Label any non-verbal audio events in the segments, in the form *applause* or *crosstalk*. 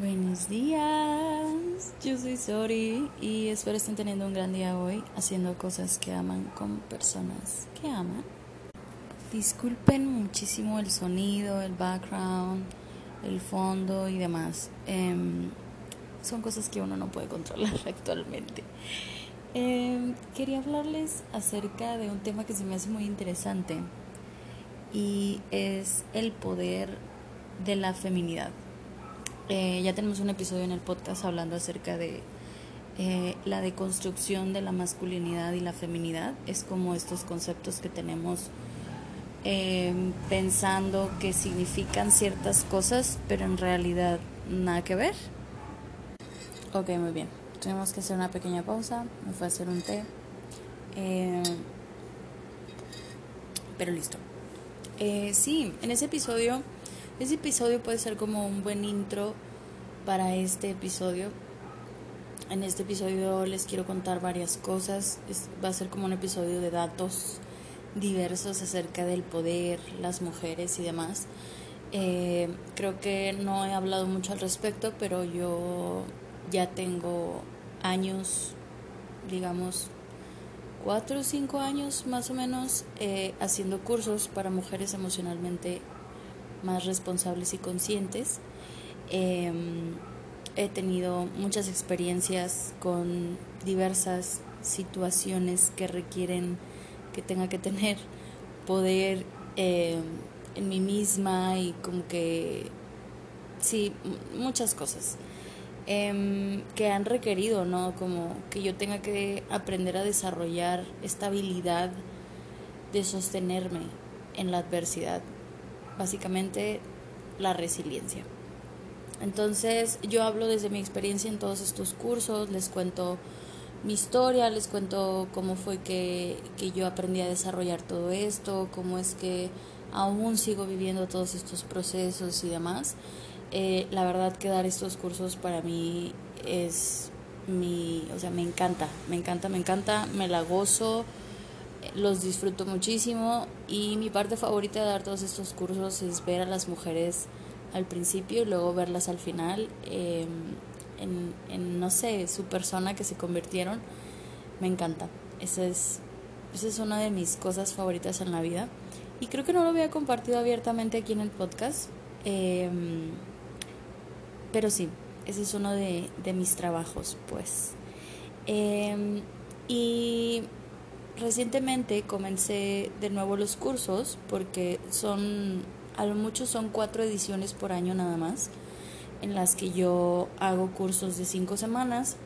Buenos días, yo soy Sori y espero estén teniendo un gran día hoy haciendo cosas que aman con personas que aman. Disculpen muchísimo el sonido, el background, el fondo y demás. Em, son cosas que uno no puede controlar *laughs* actualmente. Em, quería hablarles acerca de un tema que se me hace muy interesante y es el poder de la feminidad. Eh, ya tenemos un episodio en el podcast hablando acerca de eh, la deconstrucción de la masculinidad y la feminidad. Es como estos conceptos que tenemos em, pensando que significan ciertas cosas, pero en realidad nada que ver. Ok, muy bien. Tenemos que hacer una pequeña pausa. Me fue a hacer un té. Pero listo. Eh, sí, en ese episodio este episodio puede ser como un buen intro para este episodio. En este episodio les quiero contar varias cosas. va a ser como un episodio de datos diversos acerca del poder, las mujeres y demás. Eh, creo que no he hablado mucho al respecto, pero yo ya tengo años, digamos, cuatro o cinco años más o menos, eh, haciendo cursos para mujeres emocionalmente más responsables y conscientes. Em, he tenido muchas experiencias con diversas situaciones que requieren que tenga que tener poder em, en mí misma y como que sí muchas cosas em, que han requerido no como que yo tenga que aprender a desarrollar esta habilidad de sostenerme en la adversidad básicamente la resiliencia. Entonces yo hablo desde mi experiencia en todos estos cursos, les cuento mi historia, les cuento cómo fue que, yo aprendí a desarrollar todo esto, cómo es que aún sigo viviendo todos estos procesos y demás. Eh, la verdad que dar estos cursos para mí es mi, o sea, me encanta, me encanta, me encanta, me la gozo los disfruto muchísimo y mi parte favorita de dar todos estos cursos es ver a las mujeres al principio y luego verlas al final em, en, no sé, su persona que se convirtieron. Me encanta. Esa es, esa es una de mis cosas favoritas en la vida. Y creo que no lo había compartido abiertamente aquí en el podcast. Em, pero sí, ese es uno de, de mis trabajos, pues. Em, y recientemente comencé de nuevo los cursos porque son, a lo mucho son cuatro ediciones por año nada más, en las que yo hago cursos de cinco semanas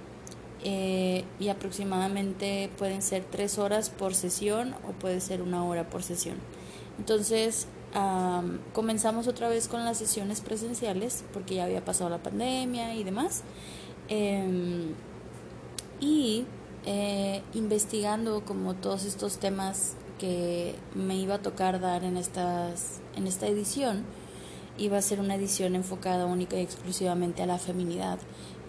eh, y aproximadamente pueden ser tres horas por sesión o puede ser una hora por sesión. Entonces comenzamos otra vez con las sesiones presenciales porque ya había pasado la pandemia y demás. Em, y eh, investigando como todos estos temas que me iba a tocar dar en, estas, en esta edición, iba a ser una edición enfocada única y exclusivamente a la feminidad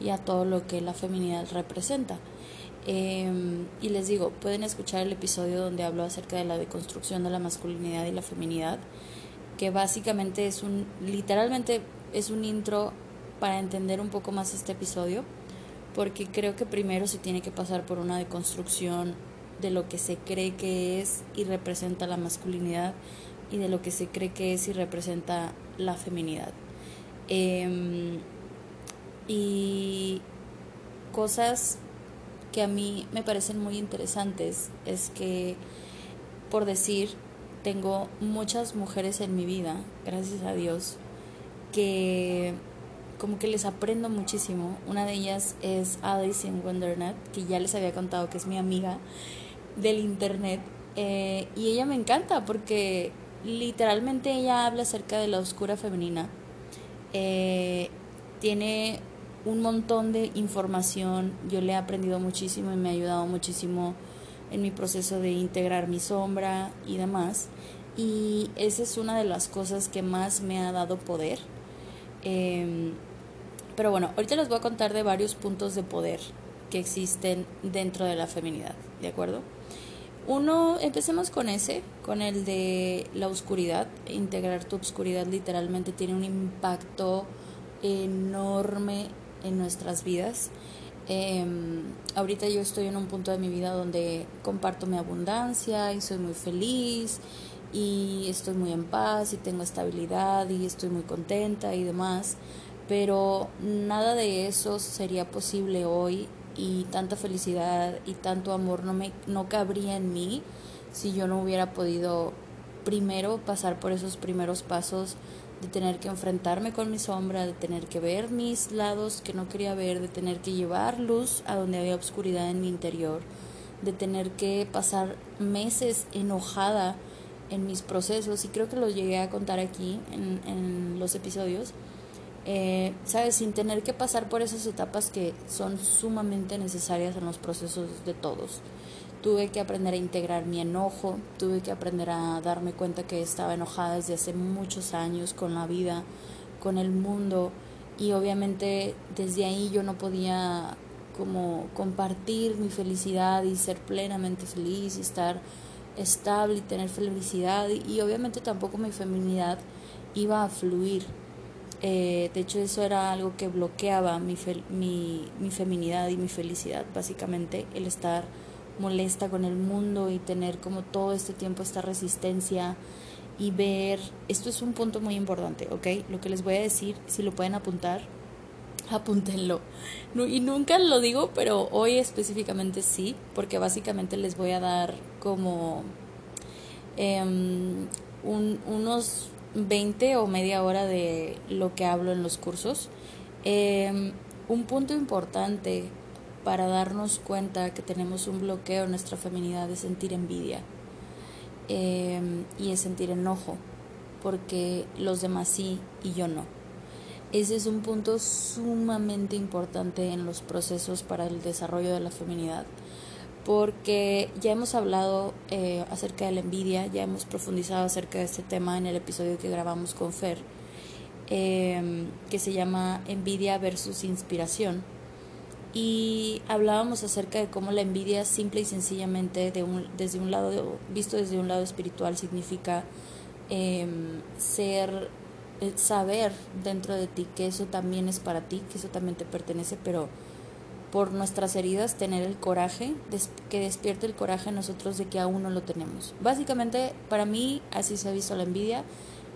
y a todo lo que la feminidad representa. Em, y les digo, pueden escuchar el episodio donde hablo acerca de la deconstrucción de la masculinidad y la feminidad, que básicamente es un, literalmente es un intro para entender un poco más este episodio porque creo que primero se tiene que pasar por una deconstrucción de lo que se cree que es y representa la masculinidad y de lo que se cree que es y representa la feminidad. Em, y cosas que a mí me parecen muy interesantes es que, por decir, tengo muchas mujeres en mi vida, gracias a Dios, que como que les aprendo muchísimo. Una de ellas es Alice in que ya les había contado que es mi amiga del internet. Eh, y ella me encanta porque literalmente ella habla acerca de la oscura femenina. Eh, tiene un montón de información. Yo le he aprendido muchísimo y me ha ayudado muchísimo en mi proceso de integrar mi sombra y demás. Y esa es una de las cosas que más me ha dado poder. Eh, pero bueno, ahorita les voy a contar de varios puntos de poder que existen dentro de la feminidad, ¿de acuerdo? Uno, empecemos con ese, con el de la oscuridad. Integrar tu oscuridad literalmente tiene un impacto enorme en nuestras vidas. Em, ahorita yo estoy en un punto de mi vida donde comparto mi abundancia y soy muy feliz y estoy muy en paz y tengo estabilidad y estoy muy contenta y demás, pero nada de eso sería posible hoy y tanta felicidad y tanto amor no me no cabría en mí si yo no hubiera podido primero pasar por esos primeros pasos de tener que enfrentarme con mi sombra, de tener que ver mis lados que no quería ver, de tener que llevar luz a donde había oscuridad en mi interior, de tener que pasar meses enojada en mis procesos, y creo que lo llegué a contar aquí en, en los episodios, eh, ¿sabes? Sin tener que pasar por esas etapas que son sumamente necesarias en los procesos de todos. Tuve que aprender a integrar mi enojo, tuve que aprender a darme cuenta que estaba enojada desde hace muchos años con la vida, con el mundo y obviamente desde ahí yo no podía como compartir mi felicidad y ser plenamente feliz y estar estable y tener felicidad y, obviamente tampoco mi feminidad iba a fluir. Eh, de hecho eso era algo que bloqueaba mi, mi, mi feminidad y mi felicidad, básicamente el estar molesta con el mundo y tener como todo este tiempo esta resistencia y ver, esto es un punto muy importante, ¿ok? Lo que les voy a decir, si lo pueden apuntar, *laughs* apúntenlo. y nunca lo digo, pero hoy específicamente sí, porque básicamente les voy a dar como em, unos 20 o media hora de lo que hablo en los cursos. Em, un punto importante para darnos cuenta que tenemos un bloqueo en nuestra feminidad de sentir envidia em, y es sentir enojo, porque los demás sí y yo no. Ese es un punto sumamente importante en los procesos para el desarrollo de la feminidad, porque ya hemos hablado eh, acerca de la envidia, ya hemos profundizado acerca de este tema en el episodio que grabamos con Fer, em, que se llama Envidia versus Inspiración. Y hablábamos acerca de cómo la envidia simple y sencillamente de un, desde un lado visto desde un lado espiritual significa em, ser eh, saber dentro de ti que eso también es para ti que eso también te pertenece pero por nuestras heridas tener el coraje que despierte el coraje en nosotros de que aún no lo tenemos. Básicamente para mí así se ha visto la envidia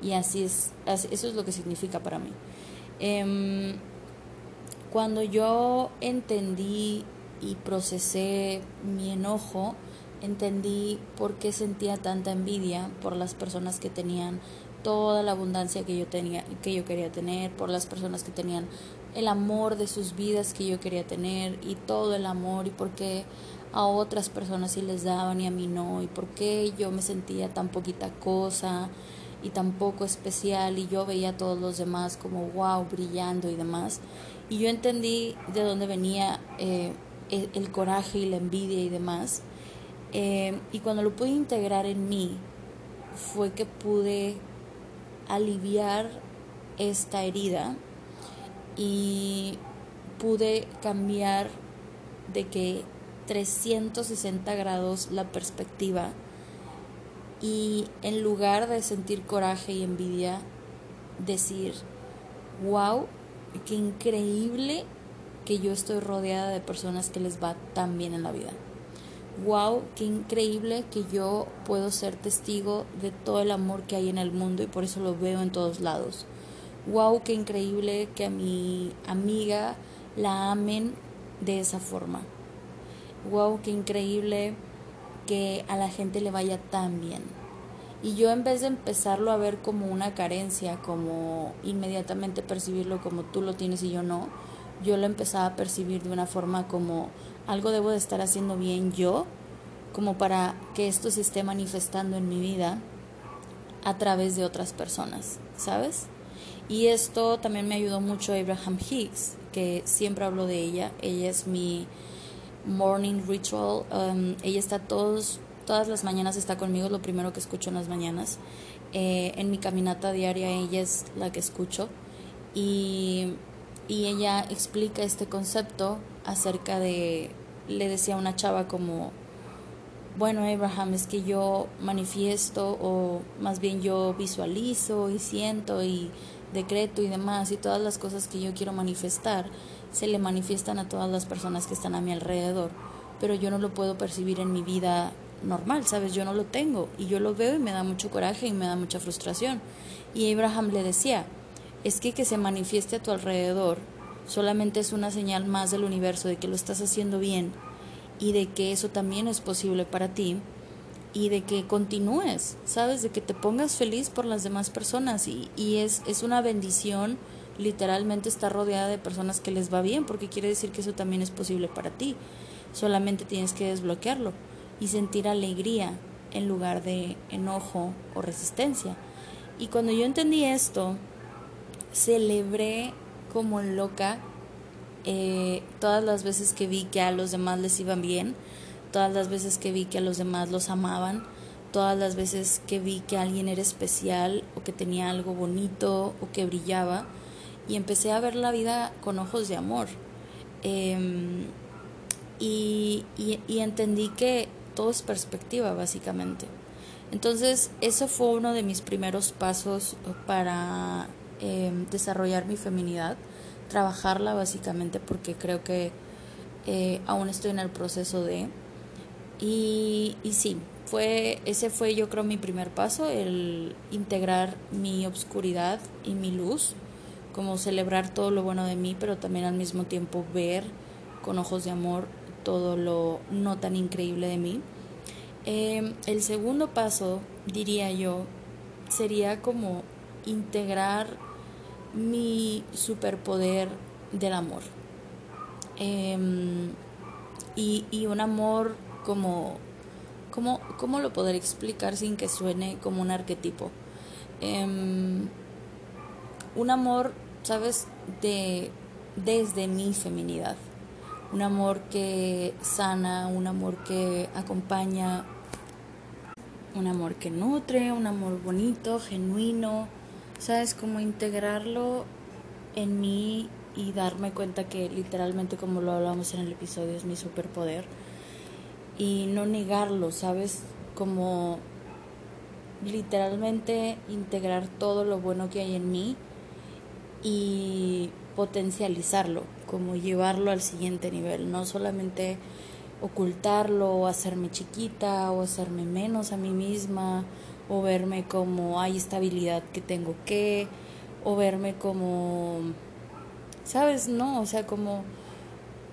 y así es eso es lo que significa para mí. Em, cuando yo entendí y procesé mi enojo, entendí por qué sentía tanta envidia por las personas que tenían toda la abundancia que yo tenía que yo quería tener, por las personas que tenían el amor de sus vidas que yo quería tener y todo el amor y por qué a otras personas sí les daban y a mí no y por qué yo me sentía tan poquita cosa y tan poco especial y yo veía a todos los demás como wow brillando y demás y yo entendí de dónde venía eh, el, coraje y la envidia y demás. Eh, y cuando lo pude integrar en mí, fue que pude aliviar esta herida y pude cambiar de que 360 grados la perspectiva y en lugar de sentir coraje y envidia, decir, wow, qué increíble que yo estoy rodeada de personas que les va tan bien en la vida. Wow, qué increíble que yo puedo ser testigo de todo el amor que hay en el mundo y por eso lo veo en todos lados. Wow, qué increíble que a mi amiga la amen de esa forma. Wow, qué increíble que a la gente le vaya tan bien. Y yo en vez de empezarlo a ver como una carencia, como inmediatamente percibirlo como tú lo tienes y yo no, yo lo empezaba a percibir de una forma como algo debo de estar haciendo bien yo, como para que esto se esté manifestando en mi vida a través de otras personas, ¿sabes? Y esto también me ayudó mucho Abraham Hicks, que siempre hablo de ella. Ella es mi morning ritual. Um, ella está todos todas las mañanas está conmigo, lo primero que escucho en las mañanas. Eh, en mi caminata diaria ella es la que escucho y, y ella explica este concepto acerca de, le decía a una chava como, bueno Abraham, es que yo manifiesto o más bien yo visualizo y siento y decreto y demás y todas las cosas que yo quiero manifestar se le manifiestan a todas las personas que están a mi alrededor, pero yo no lo puedo percibir en mi vida normal, ¿sabes? Yo no lo tengo y yo lo veo y me da mucho coraje y me da mucha frustración. Y Abraham le decía, es que que se manifieste a tu alrededor solamente es una señal más del universo de que lo estás haciendo bien y de que eso también es posible para ti y de que continúes, ¿sabes? De que te pongas feliz por las demás personas y, y es, es una bendición literalmente estar rodeada de personas que les va bien porque quiere decir que eso también es posible para ti. Solamente tienes que desbloquearlo y sentir alegría en lugar de enojo o resistencia. Y cuando yo entendí esto, celebré como loca eh, todas las veces que vi que a los demás les iban bien todas las veces que vi que a los demás los amaban, todas las veces que vi que alguien era especial o que tenía algo bonito o que brillaba y empecé a ver la vida con ojos de amor. Em, y, entendí que todo es perspectiva, básicamente. Entonces, eso fue uno de mis primeros pasos para em, desarrollar mi feminidad, trabajarla básicamente porque creo que eh, aún estoy en el proceso de... Y, y sí, fue, ese fue yo creo mi primer paso, el integrar mi obscuridad y mi luz, como celebrar todo lo bueno de mí, pero también al mismo tiempo ver con ojos de amor todo lo no tan increíble de mí. Em, el segundo paso, diría yo, sería como integrar mi superpoder del amor. Em, y, y un amor como, como, ¿cómo lo podré explicar sin que suene como un arquetipo? Em, un amor, ¿sabes? De, desde mi feminidad. Un amor que sana, un amor que acompaña, un amor que nutre, un amor bonito, genuino, ¿sabes? Como integrarlo en mí y darme cuenta que literalmente como lo hablamos en el episodio es mi superpoder y no negarlo, ¿sabes? Como literalmente integrar todo lo bueno que hay en mí y potencializarlo, como llevarlo al siguiente nivel, no solamente ocultarlo o hacerme chiquita o hacerme menos a mí misma o verme como hay estabilidad que tengo que o verme como sabes no o sea como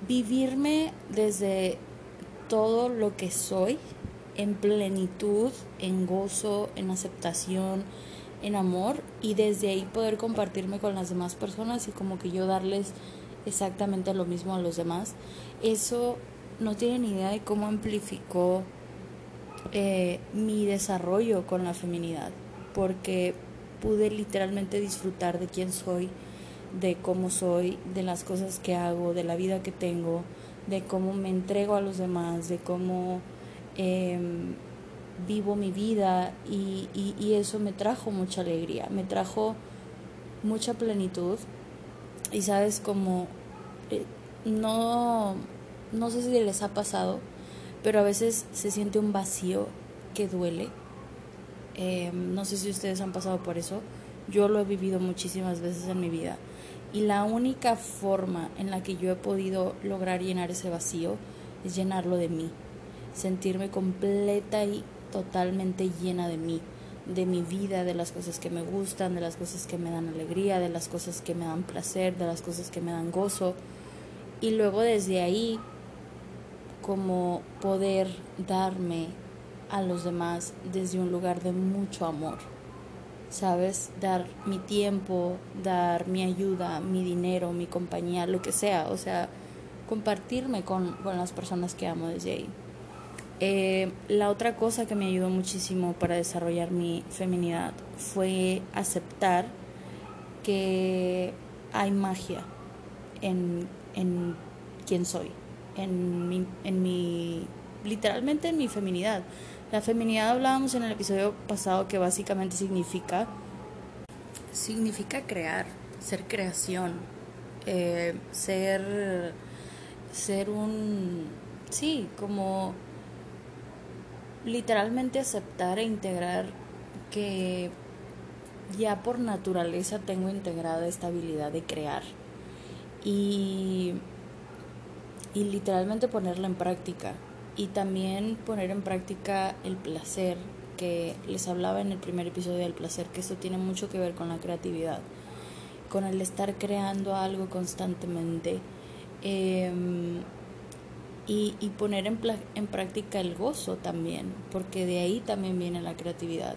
vivirme desde todo lo que soy en plenitud, en gozo, en aceptación, en amor y desde ahí poder compartirme con las demás personas y como que yo darles exactamente lo mismo a los demás. Eso no tienen idea de cómo amplificó eh, mi desarrollo con la feminidad, porque pude literalmente disfrutar de quién soy, de cómo soy, de las cosas que hago, de la vida que tengo, de cómo me entrego a los demás, de cómo em, vivo mi vida y, y, eso me trajo mucha alegría, me trajo mucha plenitud y sabes como eh, no, no sé si les ha pasado, pero a veces se siente un vacío que duele. Em, no sé si ustedes han pasado por eso. Yo lo he vivido muchísimas veces en mi vida y la única forma en la que yo he podido lograr llenar ese vacío es llenarlo de mí, sentirme completa y totalmente llena de mí, de mi vida, de las cosas que me gustan, de las cosas que me dan alegría, de las cosas que me dan placer, de las cosas que me dan gozo. Y luego desde ahí, como poder darme a los demás desde un lugar de mucho amor. ¿Sabes? Dar mi tiempo, dar mi ayuda, mi dinero, mi compañía, lo que sea, o sea, compartirme con, las personas que amo desde ahí. Eh, la otra cosa que me ayudó muchísimo para desarrollar mi feminidad fue aceptar que hay magia en, en quién soy, en mi, en mi, literalmente en mi feminidad. La feminidad hablábamos en el episodio pasado que básicamente significa significa crear, ser creación, eh, ser ser un sí, como literalmente aceptar e integrar que ya por naturaleza tengo integrada esta habilidad de crear. Y, y literalmente ponerla en práctica y también poner en práctica el placer que les hablaba en el primer episodio del placer, que eso tiene mucho que ver con la creatividad, con el estar creando algo constantemente em, y, y, poner en, en práctica el gozo también, porque de ahí también viene la creatividad.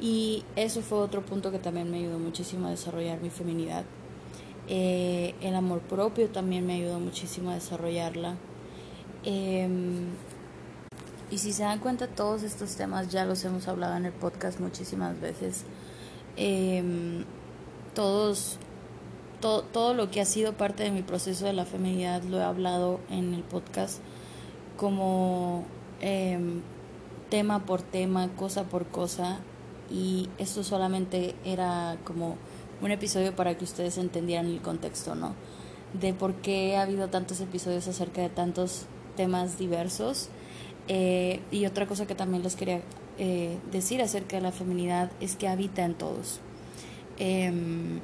Y eso fue otro punto que también me ayudó muchísimo a desarrollar mi feminidad. Eh, el amor propio también me ayudó muchísimo a desarrollarla. Em, y si se dan cuenta, todos estos temas ya los hemos hablado en el podcast muchísimas veces. Em, todos, todo lo que ha sido parte de mi proceso de la feminidad lo he hablado en el podcast como em, tema por tema, cosa por cosa. Y esto solamente era como un episodio para que ustedes entendieran el contexto, ¿no? De por qué ha habido tantos episodios acerca de tantos temas diversos. Eh, y otra cosa que también les quería eh, decir acerca de la feminidad es que habita en todos. Em,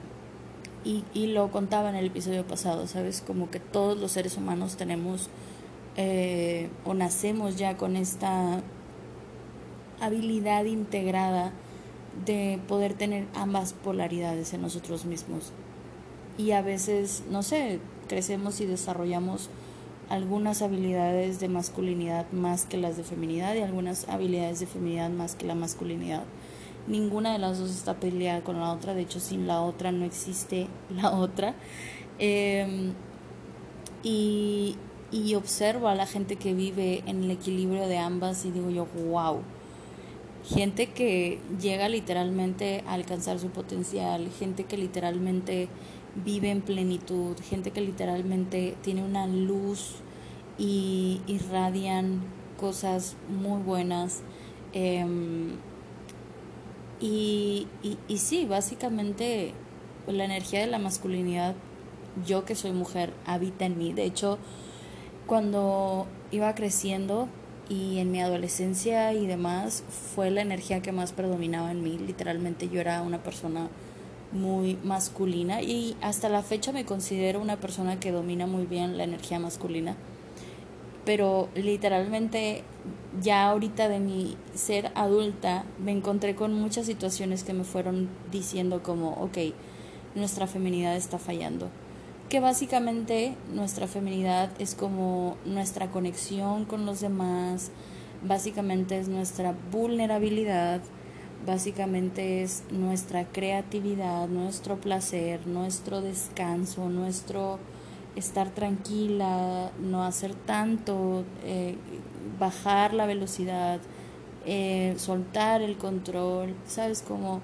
y, y, lo contaba en el episodio pasado, ¿sabes? Como que todos los seres humanos tenemos eh, o nacemos ya con esta habilidad integrada de poder tener ambas polaridades en nosotros mismos. Y a veces, no sé, crecemos y desarrollamos algunas habilidades de masculinidad más que las de feminidad y algunas habilidades de feminidad más que la masculinidad. Ninguna de las dos está peleada con la otra, de hecho sin la otra no existe la otra. Em, y, y observo a la gente que vive en el equilibrio de ambas y digo yo, wow gente que llega literalmente a alcanzar su potencial, gente que literalmente vive en plenitud, gente que literalmente tiene una luz y irradian cosas muy buenas. Em, y, y, y sí, básicamente la energía de la masculinidad, yo que soy mujer, habita en mí. De hecho, cuando iba creciendo, y en mi adolescencia y demás fue la energía que más predominaba en mí. Literalmente yo era una persona muy masculina y hasta la fecha me considero una persona que domina muy bien la energía masculina. Pero literalmente ya ahorita de mi ser adulta me encontré con muchas situaciones que me fueron diciendo como, ok, nuestra feminidad está fallando que básicamente nuestra feminidad es como nuestra conexión con los demás, básicamente es nuestra vulnerabilidad, básicamente es nuestra creatividad, nuestro placer, nuestro descanso, nuestro estar tranquila, no hacer tanto, eh, bajar la velocidad, eh, soltar el control, ¿sabes? Como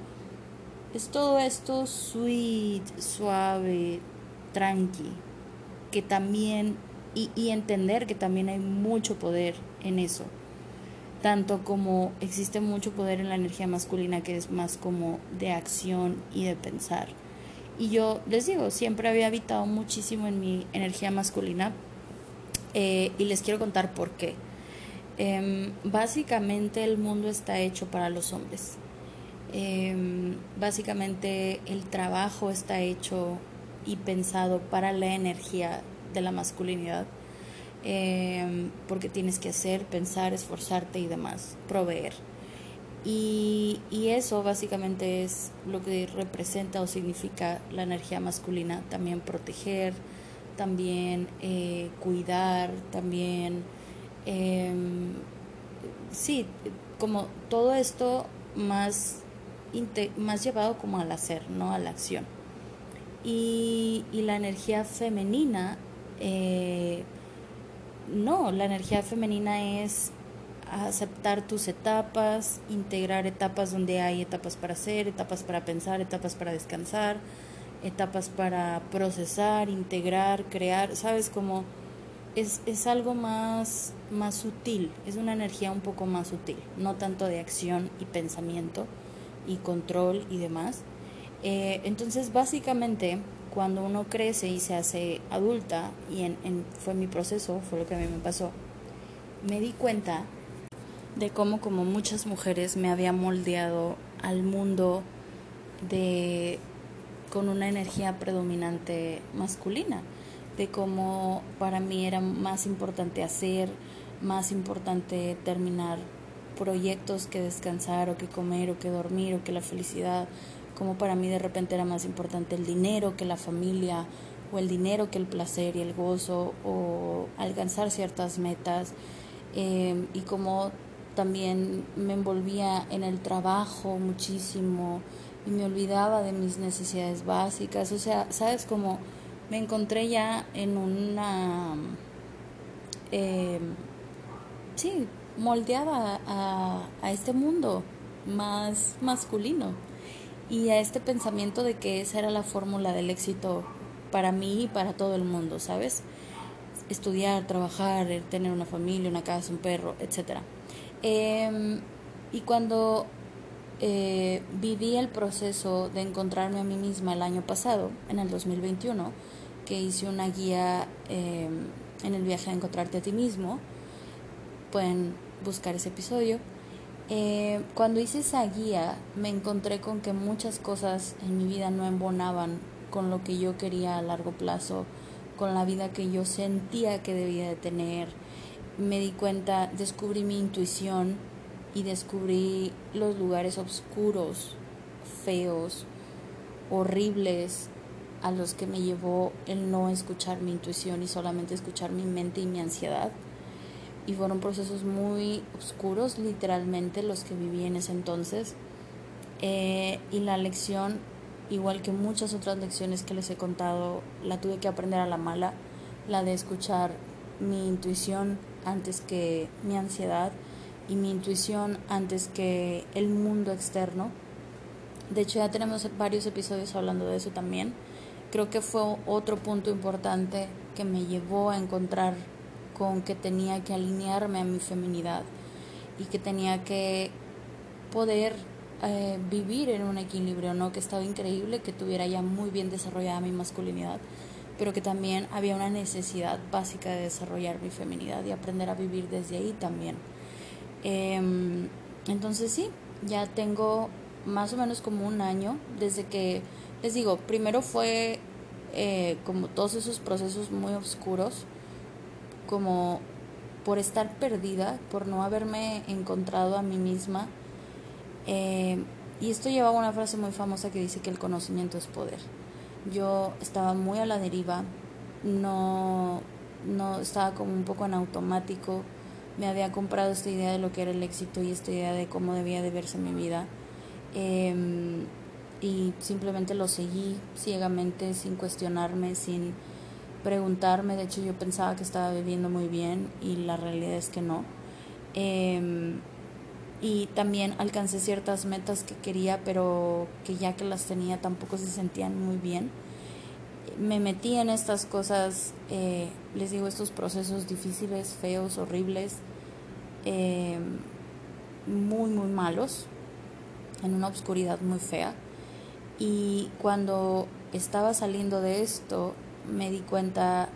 es todo esto sweet, suave, tranqui, que también, y, y entender que también hay mucho poder en eso, tanto como existe mucho poder en la energía masculina que es más como de acción y de pensar. Y yo les digo, siempre había habitado muchísimo en mi energía masculina eh, y les quiero contar por qué. Em, básicamente el mundo está hecho para los hombres. Em, básicamente el trabajo está hecho y pensado para la energía de la masculinidad, em, porque tienes que hacer, pensar, esforzarte y demás, proveer. Y, y, eso básicamente es lo que representa o significa la energía masculina, también proteger, también eh, cuidar, también, eh, sí, como todo esto más, más llevado como al hacer, no a la acción y, y la energía femenina, eh, no, la energía femenina es aceptar tus etapas, integrar etapas donde hay etapas para hacer, etapas para pensar, etapas para descansar, etapas para procesar, integrar, crear, ¿sabes? Como es, es algo más, más sutil, es una energía un poco más sutil, no tanto de acción y pensamiento y control y demás, eh, entonces, básicamente, cuando uno crece y se hace adulta, y en, fue mi proceso, fue lo que a mí me pasó, me di cuenta de cómo como muchas mujeres me había moldeado al mundo de con una energía predominante masculina, de cómo para mí era más importante hacer, más importante terminar proyectos que descansar o que comer o que dormir o que la felicidad, como para mí de repente era más importante el dinero que la familia o el dinero que el placer y el gozo o alcanzar ciertas metas. Eh, y como también me envolvía en el trabajo muchísimo y me olvidaba de mis necesidades básicas, o sea, sabes como me encontré ya en una eh, sí moldeada a, a este mundo más masculino y a este pensamiento de que esa era la fórmula del éxito para mí y para todo el mundo, ¿sabes? Estudiar, trabajar, tener una familia, una casa, un perro, etc. Em, y cuando eh, viví el proceso de encontrarme a mí misma el año pasado, en el 2021, que hice una guía em, en el viaje a encontrarte a ti mismo, pueden buscar ese episodio. Eh, cuando hice esa guía me encontré con que muchas cosas en mi vida no embonaban con lo que yo quería a largo plazo, con la vida que yo sentía que debía de tener. Me di cuenta, descubrí mi intuición y descubrí los lugares oscuros, feos, horribles a los que me llevó el no escuchar mi intuición y solamente escuchar mi mente y mi ansiedad y fueron procesos muy oscuros, literalmente, los que viví en ese entonces. Eh, y la lección, igual que muchas otras lecciones que les he contado, la tuve que aprender a la mala, la de escuchar mi intuición antes que mi ansiedad y mi intuición antes que el mundo externo. De hecho, ya tenemos varios episodios hablando de eso también. Creo que fue otro punto importante que me llevó a encontrar con que tenía que alinearme a mi feminidad y que tenía que poder eh, vivir en un equilibrio, ¿no? Que estaba increíble, que tuviera ya muy bien desarrollada mi masculinidad, pero que también había una necesidad básica de desarrollar mi feminidad y aprender a vivir desde ahí también. Em, entonces sí, ya tengo más o menos como un año desde que, les digo, primero fue eh, como todos esos procesos muy oscuros como por estar perdida, por no haberme encontrado a mí misma. Eh, y esto lleva a una frase muy famosa que dice que el conocimiento es poder. Yo estaba muy a la deriva, no, no estaba como un poco en automático, me había comprado esta idea de lo que era el éxito y esta idea de cómo debía de verse mi vida. Em, y simplemente lo seguí ciegamente, sin cuestionarme, sin preguntarme, de hecho yo pensaba que estaba viviendo muy bien y la realidad es que no. Em, y también alcancé ciertas metas que quería, pero que ya que las tenía tampoco se sentían muy bien. Me metí en estas cosas, eh, les digo, estos procesos difíciles, feos, horribles, em, muy, muy malos, en una oscuridad muy fea. Y cuando estaba saliendo de esto, me di cuenta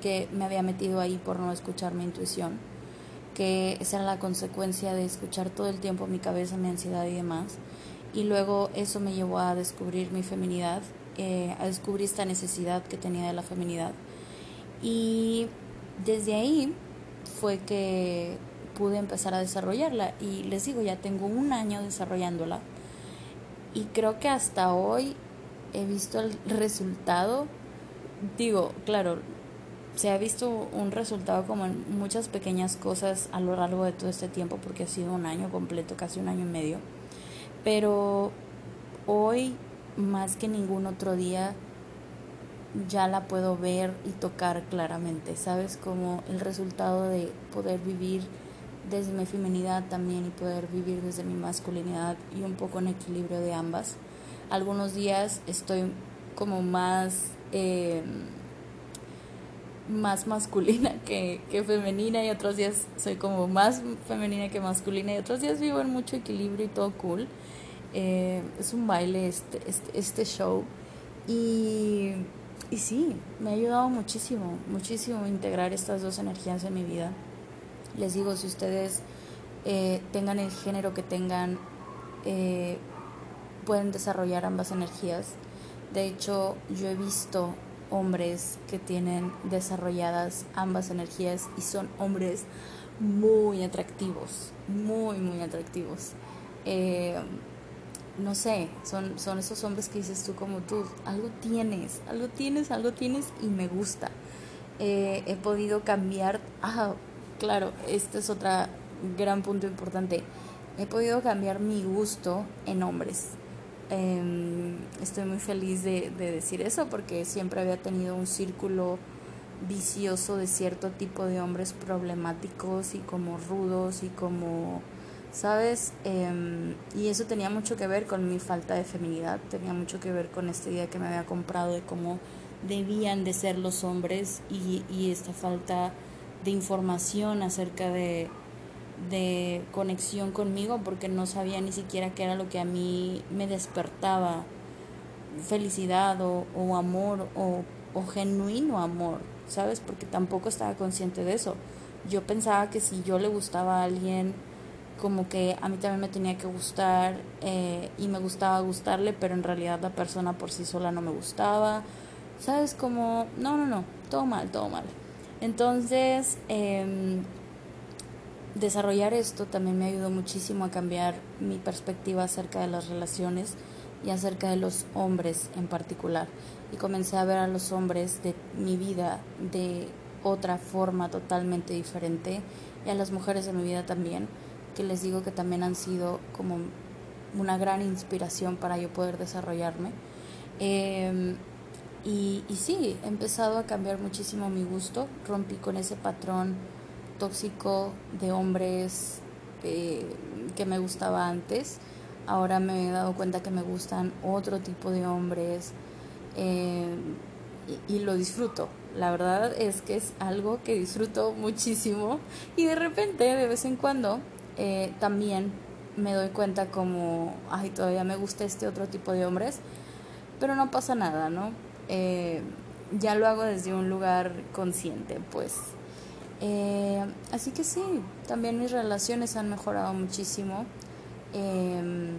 que me había metido ahí por no escuchar mi intuición, que esa era la consecuencia de escuchar todo el tiempo mi cabeza, mi ansiedad y demás. Y luego eso me llevó a descubrir mi feminidad, eh, a descubrir esta necesidad que tenía de la feminidad. Y desde ahí fue que pude empezar a desarrollarla. Y les digo, ya tengo un año desarrollándola. Y creo que hasta hoy he visto el resultado digo, claro, se ha visto un resultado como en muchas pequeñas cosas a lo largo de todo este tiempo, porque ha sido un año completo, casi un año y medio. Pero hoy, más que ningún otro día, ya la puedo ver y tocar claramente, ¿sabes? Como el resultado de poder vivir desde mi feminidad también y poder vivir desde mi masculinidad y un poco en equilibrio de ambas. Algunos días estoy como más eh, más masculina *laughs* que, femenina y otros días soy como más femenina que masculina y otros días vivo en mucho equilibrio y todo cool. Eh, es un baile este, este, este show y, y sí, me ha ayudado muchísimo, muchísimo integrar estas dos energías en mi vida. Les digo, si ustedes eh, tengan el género que tengan, pueden desarrollar ambas energías. De hecho, yo he visto hombres que tienen desarrolladas ambas energías y son hombres muy atractivos, muy, muy atractivos. Eh, no sé, son, son esos hombres que dices tú como tú, algo tienes, algo tienes, algo tienes y me gusta. Eh, he podido cambiar, ah, claro, este es otro gran punto importante, he podido cambiar mi gusto en hombres. Em, estoy muy feliz de, de decir eso porque siempre había tenido un círculo vicioso de cierto tipo de hombres problemáticos y como rudos y como ¿sabes? Em, y eso tenía mucho que ver con mi falta de feminidad, tenía mucho que ver con esta idea que me había comprado de cómo debían de ser los hombres y, y esta falta de información acerca de, de conexión conmigo porque no sabía ni siquiera qué era lo que a mí me despertaba felicidad o, o amor o, o genuino amor, ¿sabes? Porque tampoco estaba consciente de eso. Yo pensaba que si yo le gustaba a alguien, como que a mí también me tenía que gustar eh, y me gustaba gustarle, pero en realidad la persona por sí sola no me gustaba. ¿Sabes? Como, no, no, no, todo mal, todo mal. Entonces, em, desarrollar esto también me ayudó muchísimo a cambiar mi perspectiva acerca de las relaciones y acerca de los hombres en particular. Y comencé a ver a los hombres de mi vida de otra forma totalmente diferente y a las mujeres de mi vida también que les digo que también han sido como una gran inspiración para yo poder desarrollarme. Em, y, y sí, he empezado a cambiar muchísimo mi gusto, rompí con ese patrón tóxico de hombres que me gustaba antes. Ahora me he dado cuenta que me gustan otro tipo de hombres y, y, lo disfruto. La verdad es que es algo que disfruto muchísimo y de repente, de vez en cuando, eh, también me doy cuenta como, ay, todavía me gusta este otro tipo de hombres, pero no pasa nada, ¿no? Eh, ya lo hago desde un lugar consciente, pues. Eh, así que sí, también mis relaciones han mejorado muchísimo. Em,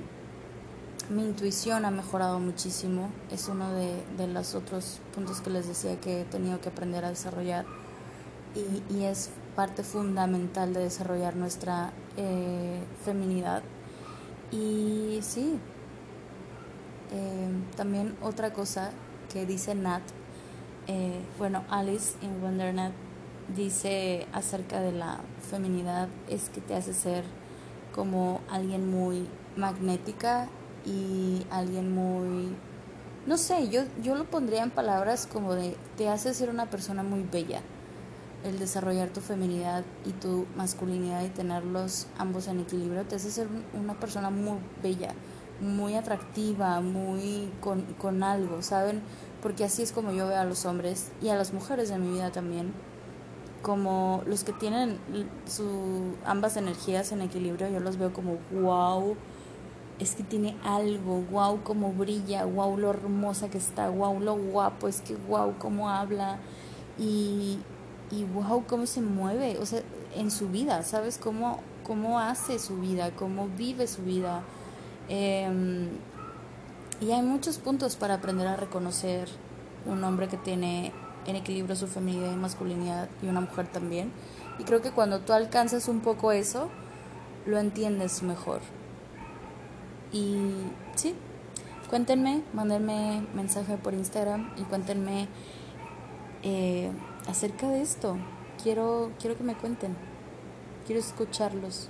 mi intuición ha mejorado muchísimo. Es uno de, de, los otros puntos que les decía que he tenido que aprender a desarrollar. Y, y es parte fundamental de desarrollar nuestra eh, feminidad. Y sí, eh, también otra cosa que dice Nat, eh, bueno, Alice en Wondernat dice acerca de la feminidad es que te hace ser como alguien muy magnética y alguien muy no sé, yo, yo lo pondría en palabras como de te hace ser una persona muy bella el desarrollar tu feminidad y tu masculinidad y tenerlos ambos en equilibrio te hace ser una persona muy bella, muy atractiva, muy con, con algo, ¿saben? Porque así es como yo veo a los hombres y a las mujeres de mi vida también, como los que tienen su, ambas energías en equilibrio, yo los veo como wow, es que tiene algo, wow, como brilla, wow, lo hermosa que está, wow, lo guapo, es que wow, cómo habla. Y, y wow, cómo se mueve, o sea, en su vida, ¿sabes? Cómo, cómo hace su vida, cómo vive su vida. Em, y hay muchos puntos para aprender a reconocer un hombre que tiene en equilibrio su feminidad y masculinidad y una mujer también. Y creo que cuando tú alcanzas un poco eso, lo entiendes mejor. Y sí, cuéntenme, mándenme mensaje por Instagram y cuéntenme eh, acerca de esto. Quiero, quiero que me cuenten. Quiero escucharlos.